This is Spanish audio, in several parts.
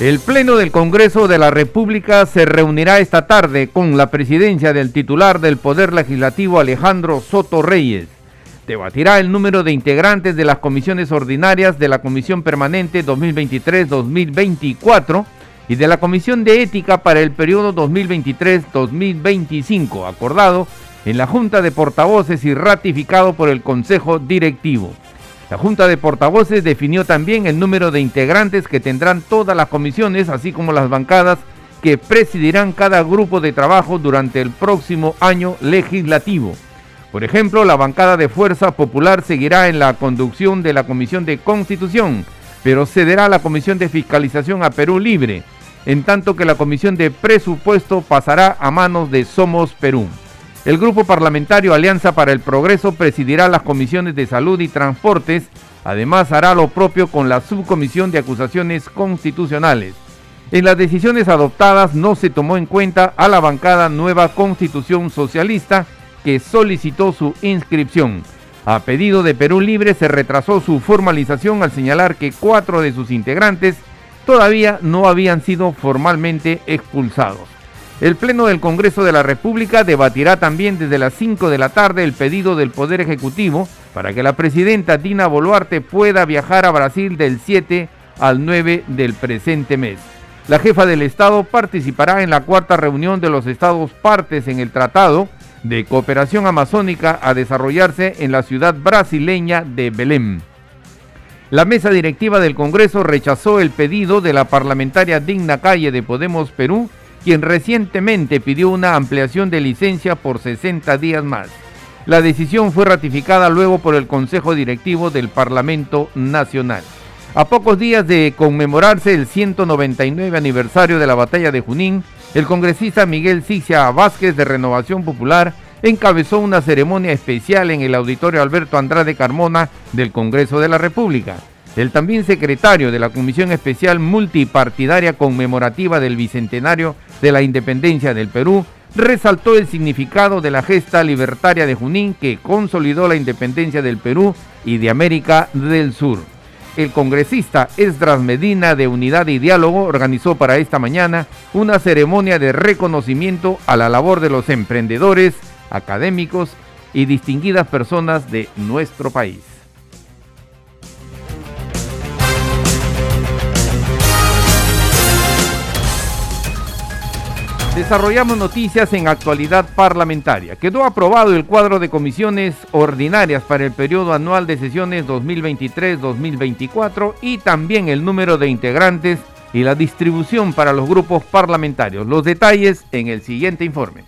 El Pleno del Congreso de la República se reunirá esta tarde con la presidencia del titular del Poder Legislativo Alejandro Soto Reyes. Debatirá el número de integrantes de las comisiones ordinarias de la Comisión Permanente 2023-2024 y de la Comisión de Ética para el periodo 2023-2025, acordado en la Junta de Portavoces y ratificado por el Consejo Directivo. La Junta de Portavoces definió también el número de integrantes que tendrán todas las comisiones, así como las bancadas que presidirán cada grupo de trabajo durante el próximo año legislativo. Por ejemplo, la bancada de Fuerza Popular seguirá en la conducción de la Comisión de Constitución, pero cederá la Comisión de Fiscalización a Perú Libre, en tanto que la Comisión de Presupuesto pasará a manos de Somos Perú. El grupo parlamentario Alianza para el Progreso presidirá las comisiones de salud y transportes. Además hará lo propio con la subcomisión de acusaciones constitucionales. En las decisiones adoptadas no se tomó en cuenta a la bancada Nueva Constitución Socialista que solicitó su inscripción. A pedido de Perú Libre se retrasó su formalización al señalar que cuatro de sus integrantes todavía no habían sido formalmente expulsados. El Pleno del Congreso de la República debatirá también desde las 5 de la tarde el pedido del Poder Ejecutivo para que la presidenta Dina Boluarte pueda viajar a Brasil del 7 al 9 del presente mes. La jefa del Estado participará en la cuarta reunión de los Estados partes en el Tratado de Cooperación Amazónica a desarrollarse en la ciudad brasileña de Belém. La mesa directiva del Congreso rechazó el pedido de la parlamentaria Digna Calle de Podemos Perú quien recientemente pidió una ampliación de licencia por 60 días más. La decisión fue ratificada luego por el Consejo Directivo del Parlamento Nacional. A pocos días de conmemorarse el 199 aniversario de la batalla de Junín, el congresista Miguel Cicia Vázquez de Renovación Popular encabezó una ceremonia especial en el auditorio Alberto Andrade Carmona del Congreso de la República. El también secretario de la Comisión Especial Multipartidaria Conmemorativa del Bicentenario de la Independencia del Perú resaltó el significado de la gesta libertaria de Junín que consolidó la independencia del Perú y de América del Sur. El congresista Esdras Medina de Unidad y Diálogo organizó para esta mañana una ceremonia de reconocimiento a la labor de los emprendedores, académicos y distinguidas personas de nuestro país. Desarrollamos noticias en actualidad parlamentaria. Quedó aprobado el cuadro de comisiones ordinarias para el periodo anual de sesiones 2023-2024 y también el número de integrantes y la distribución para los grupos parlamentarios. Los detalles en el siguiente informe.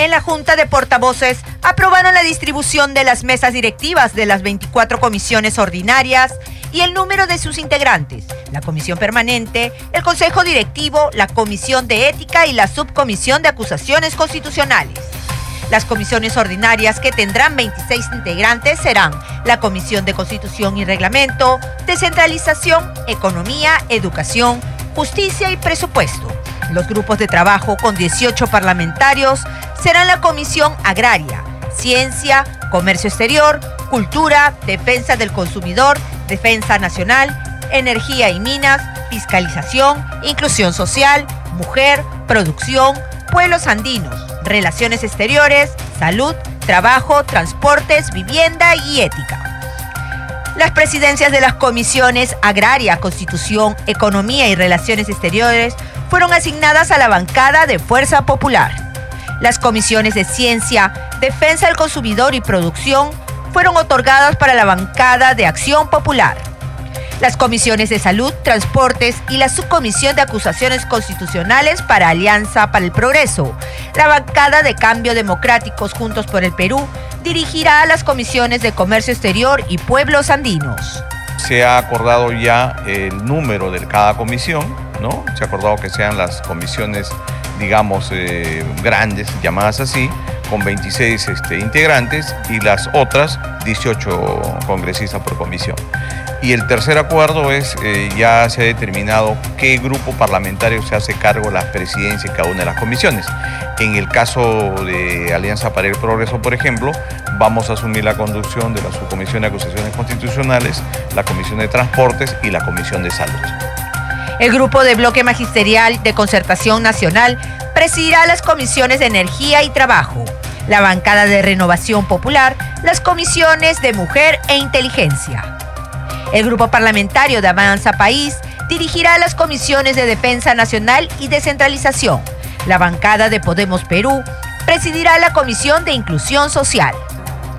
En la Junta de Portavoces aprobaron la distribución de las mesas directivas de las 24 comisiones ordinarias y el número de sus integrantes, la Comisión Permanente, el Consejo Directivo, la Comisión de Ética y la Subcomisión de Acusaciones Constitucionales. Las comisiones ordinarias que tendrán 26 integrantes serán la Comisión de Constitución y Reglamento, Descentralización, Economía, Educación, Justicia y Presupuesto. Los grupos de trabajo con 18 parlamentarios serán la Comisión Agraria, Ciencia, Comercio Exterior, Cultura, Defensa del Consumidor, Defensa Nacional, Energía y Minas, Fiscalización, Inclusión Social, Mujer, Producción, Pueblos Andinos, Relaciones Exteriores, Salud, Trabajo, Transportes, Vivienda y Ética. Las presidencias de las comisiones Agraria, Constitución, Economía y Relaciones Exteriores fueron asignadas a la bancada de Fuerza Popular. Las comisiones de Ciencia, Defensa del Consumidor y Producción fueron otorgadas para la bancada de Acción Popular. Las comisiones de Salud, Transportes y la Subcomisión de Acusaciones Constitucionales para Alianza para el Progreso. La bancada de Cambio Democráticos Juntos por el Perú dirigirá a las comisiones de Comercio Exterior y Pueblos Andinos. Se ha acordado ya el número de cada comisión, ¿no? Se ha acordado que sean las comisiones digamos, eh, grandes, llamadas así, con 26 este, integrantes y las otras 18 congresistas por comisión. Y el tercer acuerdo es, eh, ya se ha determinado qué grupo parlamentario se hace cargo de la presidencia de cada una de las comisiones. En el caso de Alianza para el Progreso, por ejemplo, vamos a asumir la conducción de la Subcomisión de Acusaciones Constitucionales, la Comisión de Transportes y la Comisión de Salud. El grupo de bloque magisterial de concertación nacional presidirá las comisiones de energía y trabajo, la bancada de renovación popular, las comisiones de mujer e inteligencia. El grupo parlamentario de Avanza País dirigirá las comisiones de defensa nacional y descentralización. La bancada de Podemos Perú presidirá la comisión de inclusión social.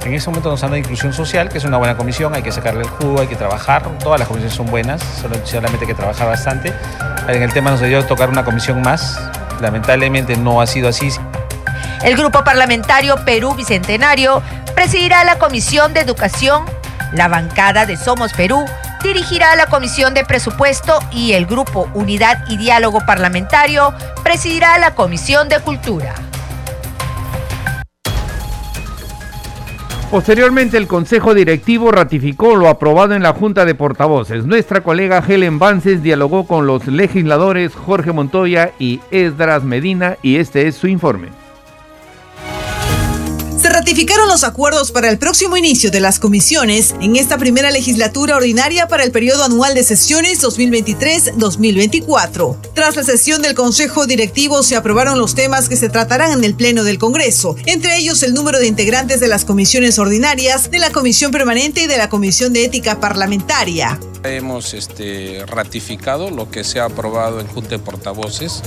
En ese momento nos anda inclusión social, que es una buena comisión, hay que sacarle el jugo, hay que trabajar, todas las comisiones son buenas, solamente hay que trabajar bastante. En el tema nos debió tocar una comisión más, lamentablemente no ha sido así. El grupo parlamentario Perú Bicentenario presidirá la Comisión de Educación, la bancada de Somos Perú dirigirá la Comisión de Presupuesto y el grupo Unidad y Diálogo Parlamentario presidirá la Comisión de Cultura. Posteriormente, el Consejo Directivo ratificó lo aprobado en la Junta de Portavoces. Nuestra colega Helen Vances dialogó con los legisladores Jorge Montoya y Esdras Medina y este es su informe ratificaron los acuerdos para el próximo inicio de las comisiones en esta primera legislatura ordinaria para el periodo anual de sesiones 2023-2024. Tras la sesión del Consejo Directivo se aprobaron los temas que se tratarán en el Pleno del Congreso, entre ellos el número de integrantes de las comisiones ordinarias, de la Comisión Permanente y de la Comisión de Ética Parlamentaria. Hemos este, ratificado lo que se ha aprobado en Junta de Portavoces,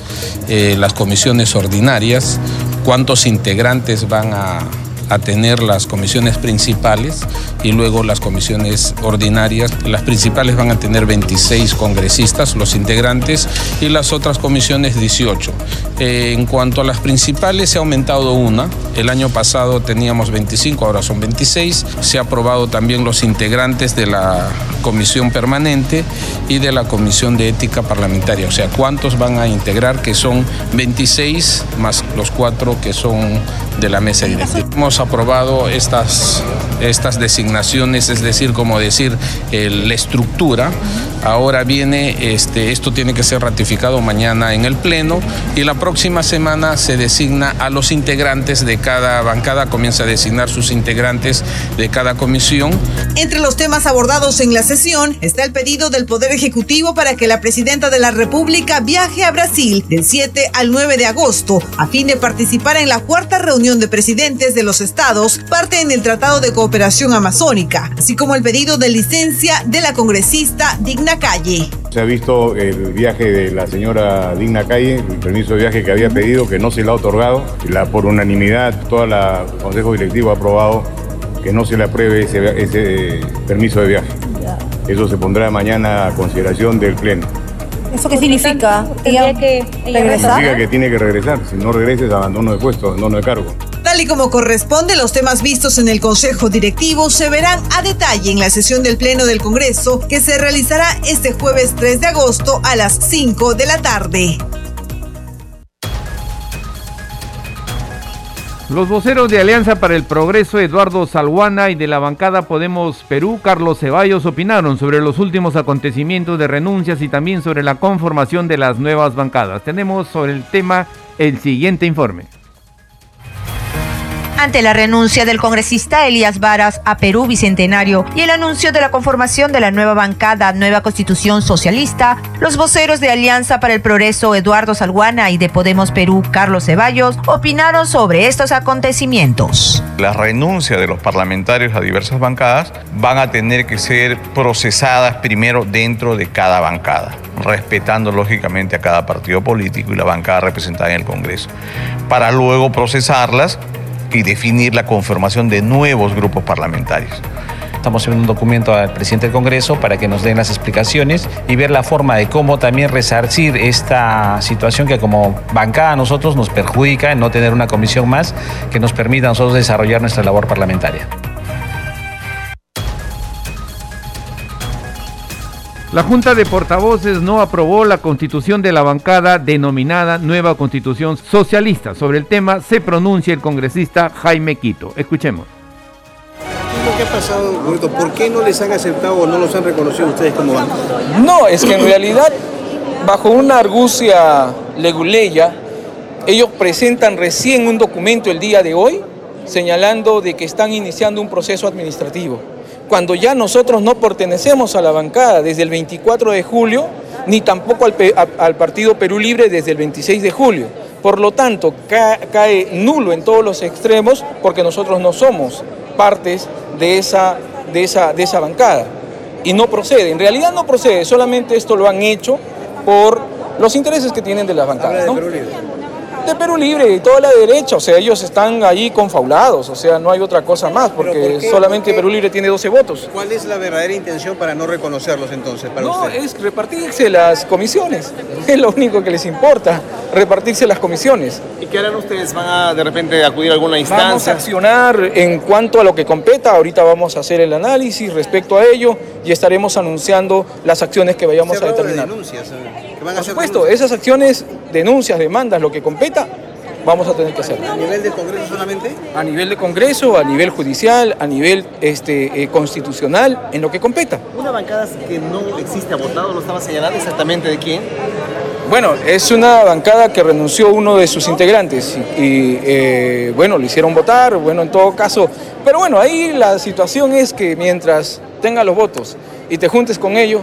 eh, las comisiones ordinarias, cuántos integrantes van a a tener las comisiones principales y luego las comisiones ordinarias. Las principales van a tener 26 congresistas, los integrantes, y las otras comisiones 18. Eh, en cuanto a las principales, se ha aumentado una. El año pasado teníamos 25, ahora son 26. Se ha aprobado también los integrantes de la comisión permanente y de la comisión de ética parlamentaria. O sea, cuántos van a integrar, que son 26 más los cuatro que son de la mesa directiva. Hemos aprobado estas, estas designaciones, es decir, como decir, la estructura. Ahora viene, este, esto tiene que ser ratificado mañana en el Pleno y la próxima semana se designa a los integrantes de cada bancada, comienza a designar sus integrantes de cada comisión. Entre los temas abordados en la sesión está el pedido del Poder Ejecutivo para que la Presidenta de la República viaje a Brasil del 7 al 9 de agosto a fin de participar en la cuarta reunión de Presidentes de los Estados parte en el Tratado de Cooperación Amazónica, así como el pedido de licencia de la congresista Digna Calle. Se ha visto el viaje de la señora Digna Calle, el permiso de viaje que había pedido, que no se le ha otorgado. La, por unanimidad, todo el Consejo Directivo ha aprobado que no se le apruebe ese, ese permiso de viaje. Eso se pondrá mañana a consideración del Pleno. ¿Eso qué significa? ¿Tendría que regresar? Significa que tiene que regresar. Si no regreses, abandono de puesto, abandono de cargo. Y como corresponde, los temas vistos en el Consejo Directivo se verán a detalle en la sesión del Pleno del Congreso que se realizará este jueves 3 de agosto a las 5 de la tarde. Los voceros de Alianza para el Progreso, Eduardo Salguana, y de la bancada Podemos Perú, Carlos Ceballos, opinaron sobre los últimos acontecimientos de renuncias y también sobre la conformación de las nuevas bancadas. Tenemos sobre el tema el siguiente informe. Ante la renuncia del congresista Elías Varas a Perú Bicentenario y el anuncio de la conformación de la nueva bancada Nueva Constitución Socialista, los voceros de Alianza para el Progreso Eduardo Salguana y de Podemos Perú Carlos Ceballos opinaron sobre estos acontecimientos. La renuncia de los parlamentarios a diversas bancadas van a tener que ser procesadas primero dentro de cada bancada, respetando lógicamente a cada partido político y la bancada representada en el Congreso, para luego procesarlas y definir la conformación de nuevos grupos parlamentarios. Estamos haciendo un documento al presidente del Congreso para que nos den las explicaciones y ver la forma de cómo también resarcir esta situación que como bancada a nosotros nos perjudica en no tener una comisión más que nos permita a nosotros desarrollar nuestra labor parlamentaria. La Junta de Portavoces no aprobó la constitución de la bancada denominada Nueva Constitución Socialista. Sobre el tema se pronuncia el congresista Jaime Quito. Escuchemos. ¿Qué ha pasado, ¿Por qué no les han aceptado o no los han reconocido ustedes como bancada? No, es que en realidad, bajo una argucia leguleya, ellos presentan recién un documento el día de hoy señalando de que están iniciando un proceso administrativo cuando ya nosotros no pertenecemos a la bancada desde el 24 de julio, ni tampoco al, Partido Perú Libre desde el 26 de julio. Por lo tanto, cae, nulo en todos los extremos porque nosotros no somos partes de esa, de esa, de esa bancada. Y no procede, en realidad no procede, solamente esto lo han hecho por los intereses que tienen de las bancadas de Perú Libre y toda la derecha, o sea, ellos están ahí confaulados, o sea, no hay otra cosa más, porque solamente Perú Libre tiene 12 votos. ¿Cuál es la verdadera intención para no reconocerlos entonces? Para no, es repartirse las comisiones, es lo único que les importa, repartirse las comisiones. ¿Y qué harán ustedes? ¿Van a de repente acudir a alguna instancia? Vamos a accionar en cuanto a lo que competa, ahorita vamos a hacer el análisis respecto a ello y estaremos anunciando las acciones que vayamos a determinar. De denuncias, eh. Por supuesto, esas acciones, denuncias, demandas, lo que competa, vamos a tener que hacer. ¿A nivel del Congreso solamente? A nivel de Congreso, a nivel judicial, a nivel este, eh, constitucional, en lo que competa. Una bancada que no existe, ha votado, ¿lo estaba señalando exactamente de quién? Bueno, es una bancada que renunció uno de sus integrantes y, eh, bueno, lo hicieron votar, bueno, en todo caso, pero bueno, ahí la situación es que mientras tenga los votos y te juntes con ellos,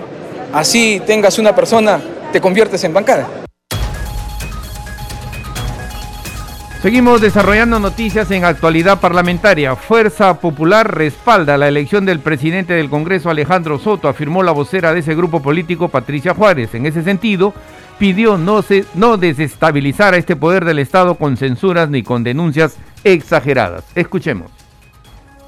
así tengas una persona te conviertes en bancada. Seguimos desarrollando noticias en actualidad parlamentaria. Fuerza Popular respalda la elección del presidente del Congreso Alejandro Soto, afirmó la vocera de ese grupo político Patricia Juárez. En ese sentido, pidió no, no desestabilizar a este poder del Estado con censuras ni con denuncias exageradas. Escuchemos.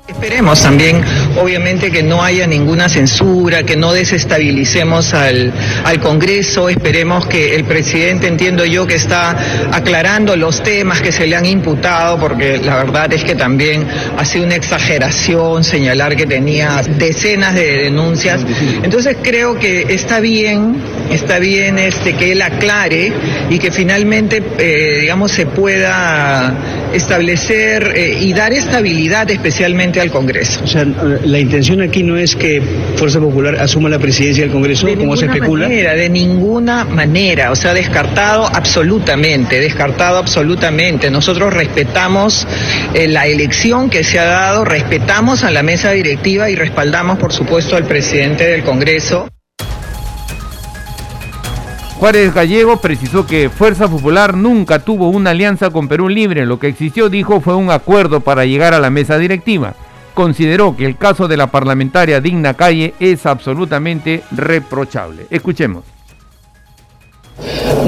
Esperemos también, obviamente, que no haya ninguna censura, que no desestabilicemos al, al, Congreso. Esperemos que el presidente, entiendo yo, que está aclarando los temas que se le han imputado, porque la verdad es que también ha sido una exageración señalar que tenía decenas de denuncias. Entonces creo que está bien, está bien este, que él aclare y que finalmente, eh, digamos, se pueda establecer eh, y dar estabilidad especialmente al Congreso. O sea, la intención aquí no es que Fuerza Popular asuma la presidencia del Congreso, como se especula. Manera, de ninguna manera, o sea, descartado absolutamente, descartado absolutamente. Nosotros respetamos eh, la elección que se ha dado, respetamos a la mesa directiva y respaldamos, por supuesto, al presidente del Congreso. Juárez Gallego precisó que Fuerza Popular nunca tuvo una alianza con Perú Libre. Lo que existió, dijo, fue un acuerdo para llegar a la mesa directiva. Consideró que el caso de la parlamentaria Digna Calle es absolutamente reprochable. Escuchemos.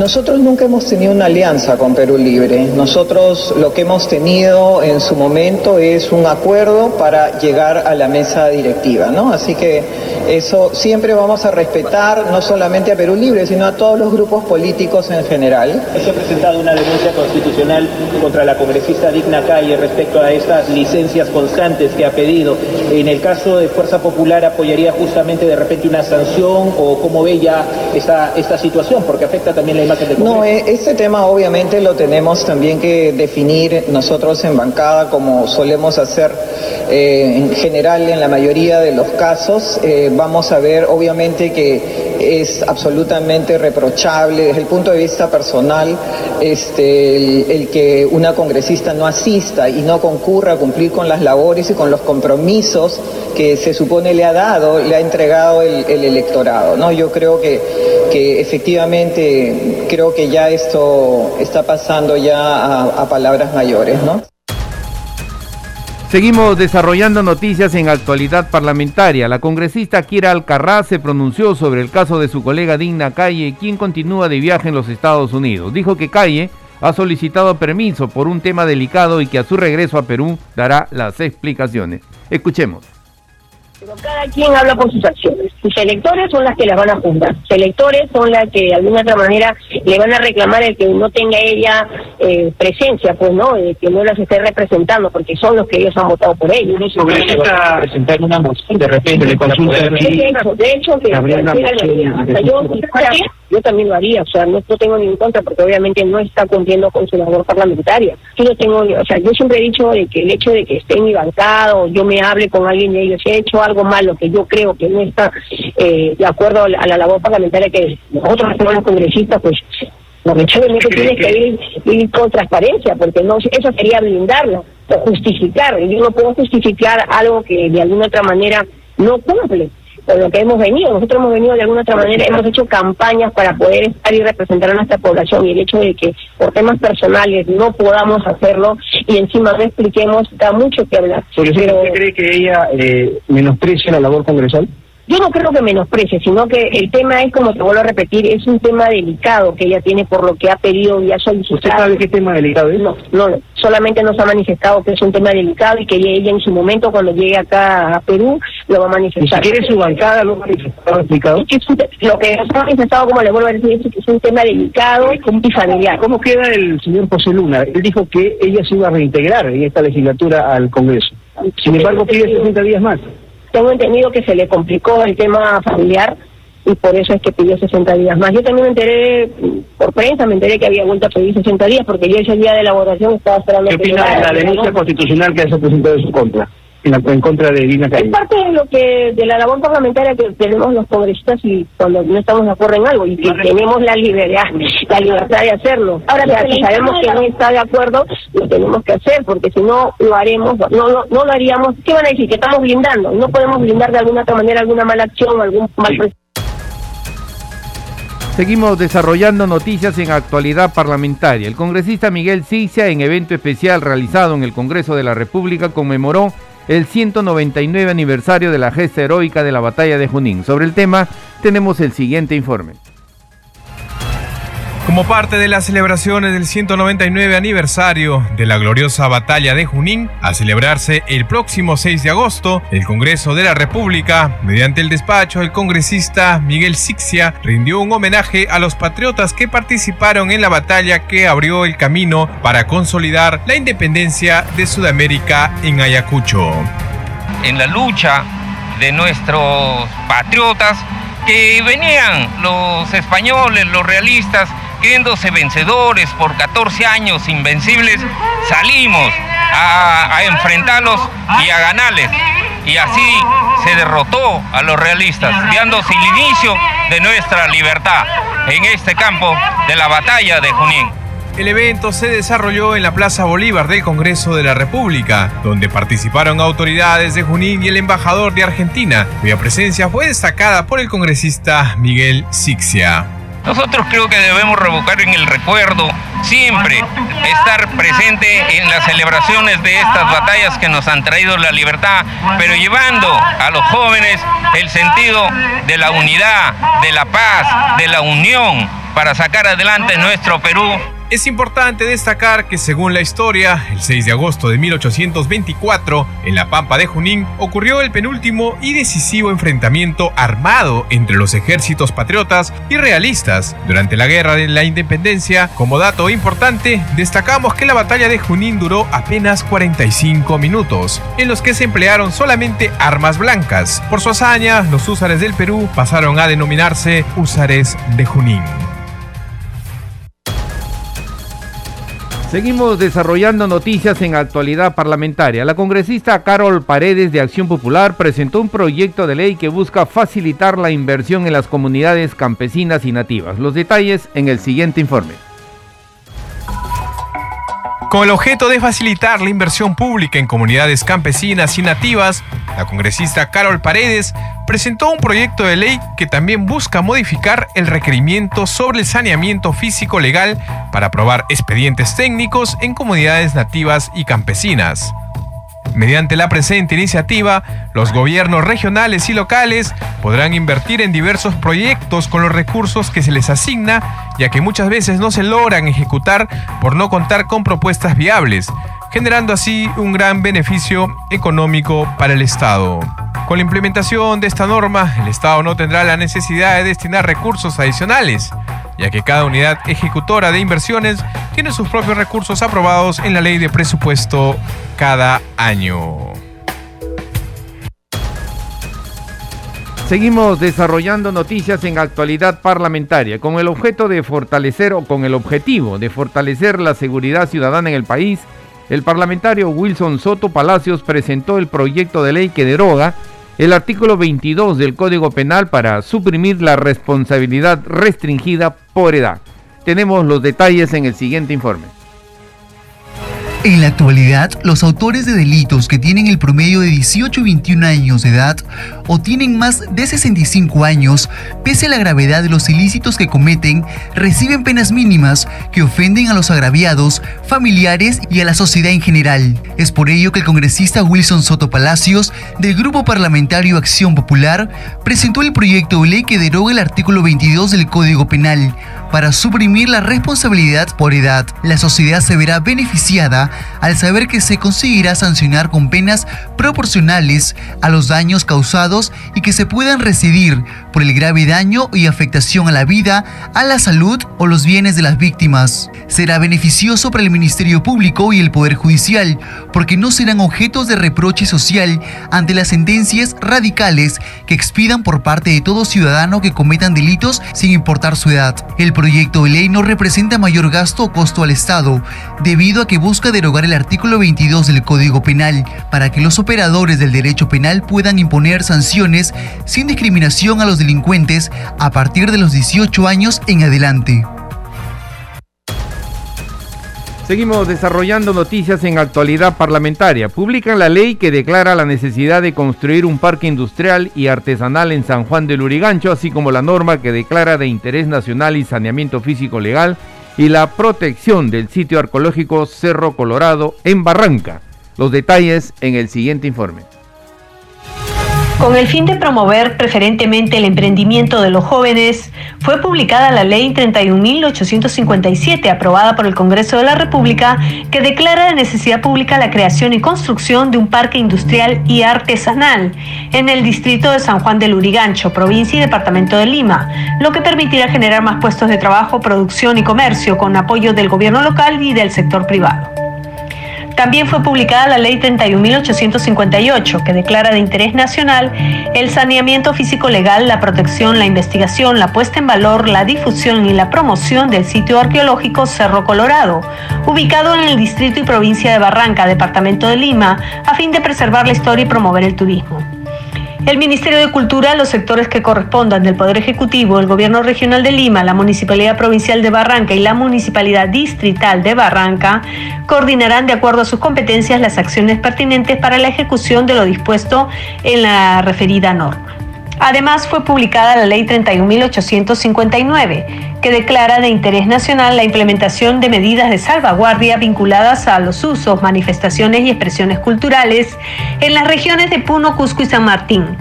Nosotros nunca hemos tenido una alianza con Perú Libre. Nosotros lo que hemos tenido en su momento es un acuerdo para llegar a la mesa directiva, ¿no? Así que eso siempre vamos a respetar no solamente a Perú Libre, sino a todos los grupos políticos en general. Se ha presentado una denuncia constitucional contra la congresista Digna Calle respecto a estas licencias constantes que ha pedido. En el caso de Fuerza Popular, ¿apoyaría justamente de repente una sanción o cómo ve ya esta, esta situación? Porque afecta también la No, eh, este tema obviamente lo tenemos también que definir nosotros en bancada como solemos hacer eh, en general en la mayoría de los casos. Eh, vamos a ver obviamente que es absolutamente reprochable desde el punto de vista personal este, el, que una congresista no asista y no concurra a cumplir con las labores y con los compromisos que se supone le ha dado, le ha entregado el, electorado. ¿no? Yo creo que, que efectivamente creo que ya esto está pasando ya a, a palabras mayores. ¿no? Seguimos desarrollando noticias en actualidad parlamentaria. La congresista Kira Alcarraz se pronunció sobre el caso de su colega Digna Calle, quien continúa de viaje en los Estados Unidos. Dijo que Calle ha solicitado permiso por un tema delicado y que a su regreso a Perú dará las explicaciones. Escuchemos. Pero cada quien habla por sus acciones. Sus electores son las que las van a juzgar. Sus electores son las que de alguna otra manera le van a reclamar el que no tenga ella eh, presencia, pues no, el que no las esté representando, porque son los que ellos han votado por ellos. ¿No a presentar una moción de repente de consulta? De hecho, que yo, yo también lo haría, o sea, no, tengo ni en contra porque obviamente no está cumpliendo con su labor parlamentaria. Yo tengo, o sea, yo siempre he dicho de que el hecho de que esté en mi bancada o yo me hable con alguien de ellos, he hecho algo malo que yo creo que no está eh, de acuerdo a la, labor parlamentaria que nosotros hacemos los congresistas, pues lamentablemente tiene que ir, con transparencia, porque no eso sería blindarlo, o justificar. Yo no puedo justificar algo que de alguna otra manera no cumple con lo que hemos venido. Nosotros hemos venido de alguna otra manera, hemos hecho campañas para poder estar y representar a nuestra población y el hecho de que por temas personales no podamos hacerlo y encima no expliquemos, da mucho que hablar. ¿Usted cree que ella eh, menosprecia la labor congresal? Yo no creo que menosprecie, sino que el tema es, como te vuelvo a repetir, es un tema delicado que ella tiene por lo que ha pedido y ha solicitado. ¿Usted sabe qué tema delicado es? No, no, solamente nos ha manifestado que es un tema delicado y que ella en su momento, cuando llegue acá a Perú, lo va a manifestar. ¿Y si quiere su bancada, lo ha manifestado, lo que nos ha manifestado, como le vuelvo a decir, es que es un tema delicado y familiar. ¿Cómo queda el señor José Luna? Él dijo que ella se iba a reintegrar en esta legislatura al Congreso. Sin embargo, pide 60 días más. Tengo entendido que se le complicó el tema familiar y por eso es que pidió 60 días más. Yo también me enteré, por prensa, me enteré que había vuelto a pedir 60 días porque yo ese día de la votación estaba esperando... ¿Qué opina de la denuncia constitucional que se presentado en su contra? En, contra de Dina Es parte de lo que de la labor parlamentaria que tenemos los congresistas y cuando no estamos de acuerdo en algo y que tenemos la libertad, la libertad de hacerlo. Ahora, si sabemos que no está de acuerdo, lo tenemos que hacer porque si no lo haremos, no, no, no lo haríamos. ¿Qué van a decir? Que estamos blindando. No podemos blindar de alguna otra manera alguna mala acción, algún mal Seguimos desarrollando noticias en actualidad parlamentaria. El congresista Miguel Cicia, en evento especial realizado en el Congreso de la República, conmemoró el 199 aniversario de la gesta heroica de la batalla de Junín. Sobre el tema tenemos el siguiente informe. Como parte de las celebraciones del 199 aniversario de la gloriosa batalla de Junín, a celebrarse el próximo 6 de agosto, el Congreso de la República, mediante el despacho del congresista Miguel Sixia, rindió un homenaje a los patriotas que participaron en la batalla que abrió el camino para consolidar la independencia de Sudamérica en Ayacucho. En la lucha de nuestros patriotas que venían los españoles, los realistas, creyéndose vencedores por 14 años invencibles, salimos a, enfrentarlos y a ganarles. Y así se derrotó a los realistas, dándose el inicio de nuestra libertad en este campo de la batalla de Junín. El evento se desarrolló en la Plaza Bolívar del Congreso de la República, donde participaron autoridades de Junín y el embajador de Argentina, cuya presencia fue destacada por el congresista Miguel Sixia. Nosotros creo que debemos revocar en el recuerdo, siempre estar presente en las celebraciones de estas batallas que nos han traído la libertad, pero llevando a los jóvenes el sentido de la unidad, de la paz, de la unión para sacar adelante nuestro Perú es importante destacar que según la historia, el 6 de agosto de 1824, en la Pampa de Junín, ocurrió el penúltimo y decisivo enfrentamiento armado entre los ejércitos patriotas y realistas. Durante la Guerra de la Independencia, como dato importante, destacamos que la batalla de Junín duró apenas 45 minutos, en los que se emplearon solamente armas blancas. Por su hazaña, los húsares del Perú pasaron a denominarse húsares de Junín. Seguimos desarrollando noticias en actualidad parlamentaria. La congresista Carol Paredes de Acción Popular presentó un proyecto de ley que busca facilitar la inversión en las comunidades campesinas y nativas. Los detalles en el siguiente informe. Con el objeto de facilitar la inversión pública en comunidades campesinas y nativas, la congresista Carol Paredes presentó un proyecto de ley que también busca modificar el requerimiento sobre el saneamiento físico legal para aprobar expedientes técnicos en comunidades nativas y campesinas. Mediante la presente iniciativa, los gobiernos regionales y locales podrán invertir en diversos proyectos con los recursos que se les asigna, ya que muchas veces no se logran ejecutar por no contar con propuestas viables, generando así un gran beneficio económico para el Estado. Con la implementación de esta norma, el Estado no tendrá la necesidad de destinar recursos adicionales, ya que cada unidad ejecutora de inversiones tiene sus propios recursos aprobados en la ley de presupuesto cada año. Seguimos desarrollando noticias en actualidad parlamentaria con el objeto de fortalecer o con el objetivo de fortalecer la seguridad ciudadana en el país. El parlamentario Wilson Soto Palacios presentó el proyecto de ley que deroga el artículo 22 del Código Penal para suprimir la responsabilidad restringida por edad. Tenemos los detalles en el siguiente informe. En la actualidad, los autores de delitos que tienen el promedio de 18 y 21 años de edad o tienen más de 65 años, pese a la gravedad de los ilícitos que cometen, reciben penas mínimas que ofenden a los agraviados, familiares y a la sociedad en general. Es por ello que el congresista Wilson Soto Palacios, del Grupo Parlamentario Acción Popular, presentó el proyecto de ley que deroga el artículo 22 del Código Penal para suprimir la responsabilidad por edad. La sociedad se verá beneficiada al saber que se conseguirá sancionar con penas proporcionales a los daños causados y que se puedan residir por el grave daño y afectación a la vida, a la salud o los bienes de las víctimas. Será beneficioso para el Ministerio Público y el Poder Judicial porque no serán objetos de reproche social ante las sentencias radicales que expidan por parte de todo ciudadano que cometan delitos sin importar su edad. Proyecto de ley no representa mayor gasto o costo al Estado, debido a que busca derogar el artículo 22 del Código Penal para que los operadores del derecho penal puedan imponer sanciones sin discriminación a los delincuentes a partir de los 18 años en adelante. Seguimos desarrollando noticias en actualidad parlamentaria. Publican la ley que declara la necesidad de construir un parque industrial y artesanal en San Juan del Urigancho, así como la norma que declara de interés nacional y saneamiento físico legal y la protección del sitio arqueológico Cerro Colorado en Barranca. Los detalles en el siguiente informe. Con el fin de promover preferentemente el emprendimiento de los jóvenes, fue publicada la Ley 31.857, aprobada por el Congreso de la República, que declara de necesidad pública la creación y construcción de un parque industrial y artesanal en el distrito de San Juan del Urigancho, provincia y departamento de Lima, lo que permitirá generar más puestos de trabajo, producción y comercio con apoyo del gobierno local y del sector privado. También fue publicada la Ley 31.858, que declara de interés nacional el saneamiento físico legal, la protección, la investigación, la puesta en valor, la difusión y la promoción del sitio arqueológico Cerro Colorado, ubicado en el distrito y provincia de Barranca, departamento de Lima, a fin de preservar la historia y promover el turismo. El Ministerio de Cultura, los sectores que correspondan del Poder Ejecutivo, el Gobierno Regional de Lima, la Municipalidad Provincial de Barranca y la Municipalidad Distrital de Barranca, coordinarán de acuerdo a sus competencias las acciones pertinentes para la ejecución de lo dispuesto en la referida norma. Además, fue publicada la Ley 31.859, que declara de interés nacional la implementación de medidas de salvaguardia vinculadas a los usos, manifestaciones y expresiones culturales en las regiones de Puno, Cusco y San Martín,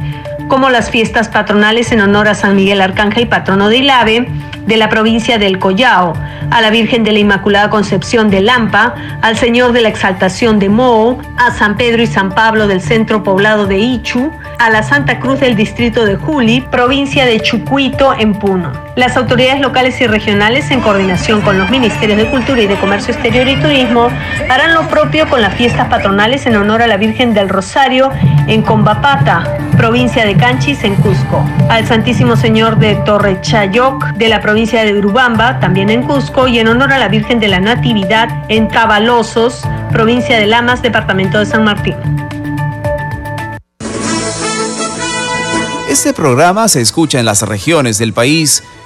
como las fiestas patronales en honor a San Miguel Arcángel, patrono de Ilave, de la provincia del Collao, a la Virgen de la Inmaculada Concepción de Lampa, al Señor de la Exaltación de Moo, a San Pedro y San Pablo del centro poblado de Ichu, a la Santa Cruz del distrito de Juli, provincia de Chucuito, en Puno. Las autoridades locales y regionales, en coordinación con los Ministerios de Cultura y de Comercio Exterior y Turismo, harán lo propio con las fiestas patronales en honor a la Virgen del Rosario en Combapata, provincia de Canchis, en Cusco, al Santísimo Señor de Torrechayoc de la provincia de Urubamba, también en Cusco, y en honor a la Virgen de la Natividad en Tabalosos, provincia de Lamas, departamento de San Martín. Este programa se escucha en las regiones del país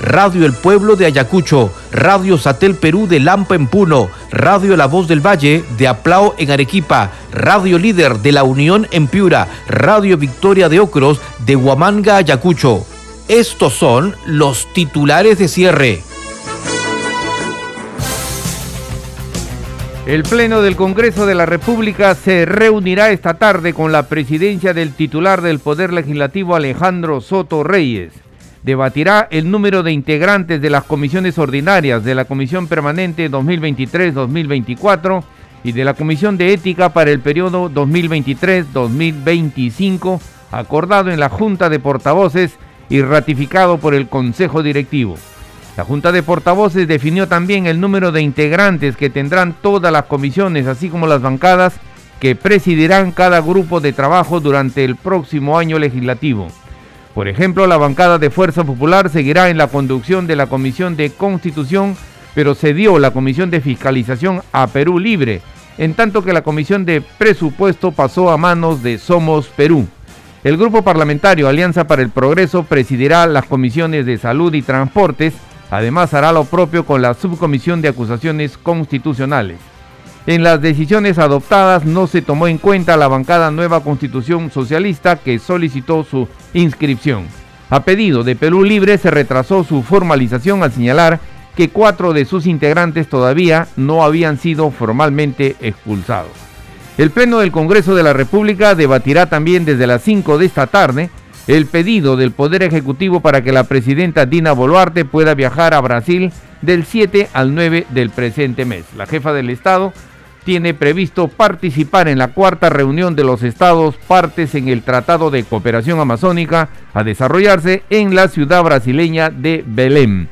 Radio El Pueblo de Ayacucho, Radio Satel Perú de Lampa en Puno, Radio La Voz del Valle de Aplao en Arequipa, Radio Líder de La Unión en Piura, Radio Victoria de Ocros de Huamanga, Ayacucho. Estos son los titulares de cierre. El Pleno del Congreso de la República se reunirá esta tarde con la presidencia del titular del Poder Legislativo Alejandro Soto Reyes. Debatirá el número de integrantes de las comisiones ordinarias de la Comisión Permanente 2023-2024 y de la Comisión de Ética para el periodo 2023-2025, acordado en la Junta de Portavoces y ratificado por el Consejo Directivo. La Junta de Portavoces definió también el número de integrantes que tendrán todas las comisiones, así como las bancadas que presidirán cada grupo de trabajo durante el próximo año legislativo. Por ejemplo, la bancada de Fuerza Popular seguirá en la conducción de la Comisión de Constitución, pero cedió la Comisión de Fiscalización a Perú Libre, en tanto que la Comisión de Presupuesto pasó a manos de Somos Perú. El grupo parlamentario Alianza para el Progreso presidirá las comisiones de Salud y Transportes, Además, hará lo propio con la Subcomisión de Acusaciones Constitucionales. En las decisiones adoptadas no se tomó en cuenta la bancada Nueva Constitución Socialista que solicitó su inscripción. A pedido de Perú Libre se retrasó su formalización al señalar que cuatro de sus integrantes todavía no habían sido formalmente expulsados. El Pleno del Congreso de la República debatirá también desde las 5 de esta tarde el pedido del Poder Ejecutivo para que la presidenta Dina Boluarte pueda viajar a Brasil del 7 al 9 del presente mes. La jefa del Estado tiene previsto participar en la cuarta reunión de los estados partes en el Tratado de Cooperación Amazónica a desarrollarse en la ciudad brasileña de Belém.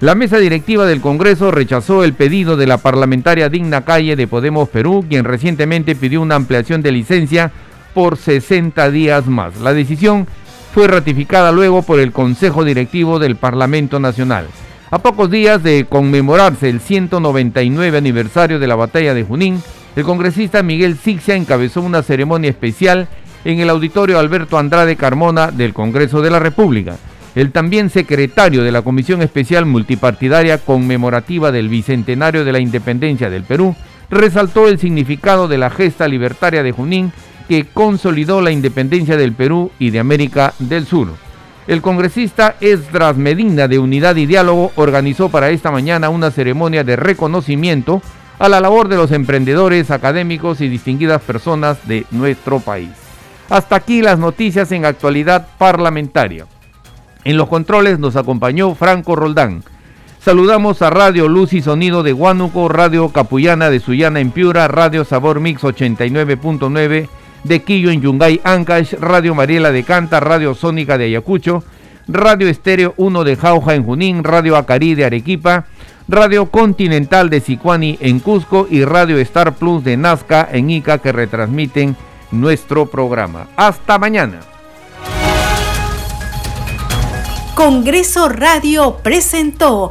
La mesa directiva del Congreso rechazó el pedido de la parlamentaria Digna Calle de Podemos Perú, quien recientemente pidió una ampliación de licencia por 60 días más. La decisión fue ratificada luego por el Consejo Directivo del Parlamento Nacional. A pocos días de conmemorarse el 199 aniversario de la batalla de Junín, el congresista Miguel Sixia encabezó una ceremonia especial en el auditorio Alberto Andrade Carmona del Congreso de la República. El también secretario de la Comisión Especial Multipartidaria Conmemorativa del Bicentenario de la Independencia del Perú resaltó el significado de la gesta libertaria de Junín que consolidó la independencia del Perú y de América del Sur. El congresista Esdras Medina de Unidad y Diálogo organizó para esta mañana una ceremonia de reconocimiento a la labor de los emprendedores, académicos y distinguidas personas de nuestro país. Hasta aquí las noticias en actualidad parlamentaria. En los controles nos acompañó Franco Roldán. Saludamos a Radio Luz y Sonido de Huánuco, Radio Capullana de Sullana en Piura, Radio Sabor Mix 89.9 de Quillo en Yungay, Ancash, Radio Mariela de Canta, Radio Sónica de Ayacucho, Radio Estéreo 1 de Jauja en Junín, Radio Acarí de Arequipa, Radio Continental de Sicuani en Cusco y Radio Star Plus de Nazca en Ica que retransmiten nuestro programa. Hasta mañana. Congreso Radio presentó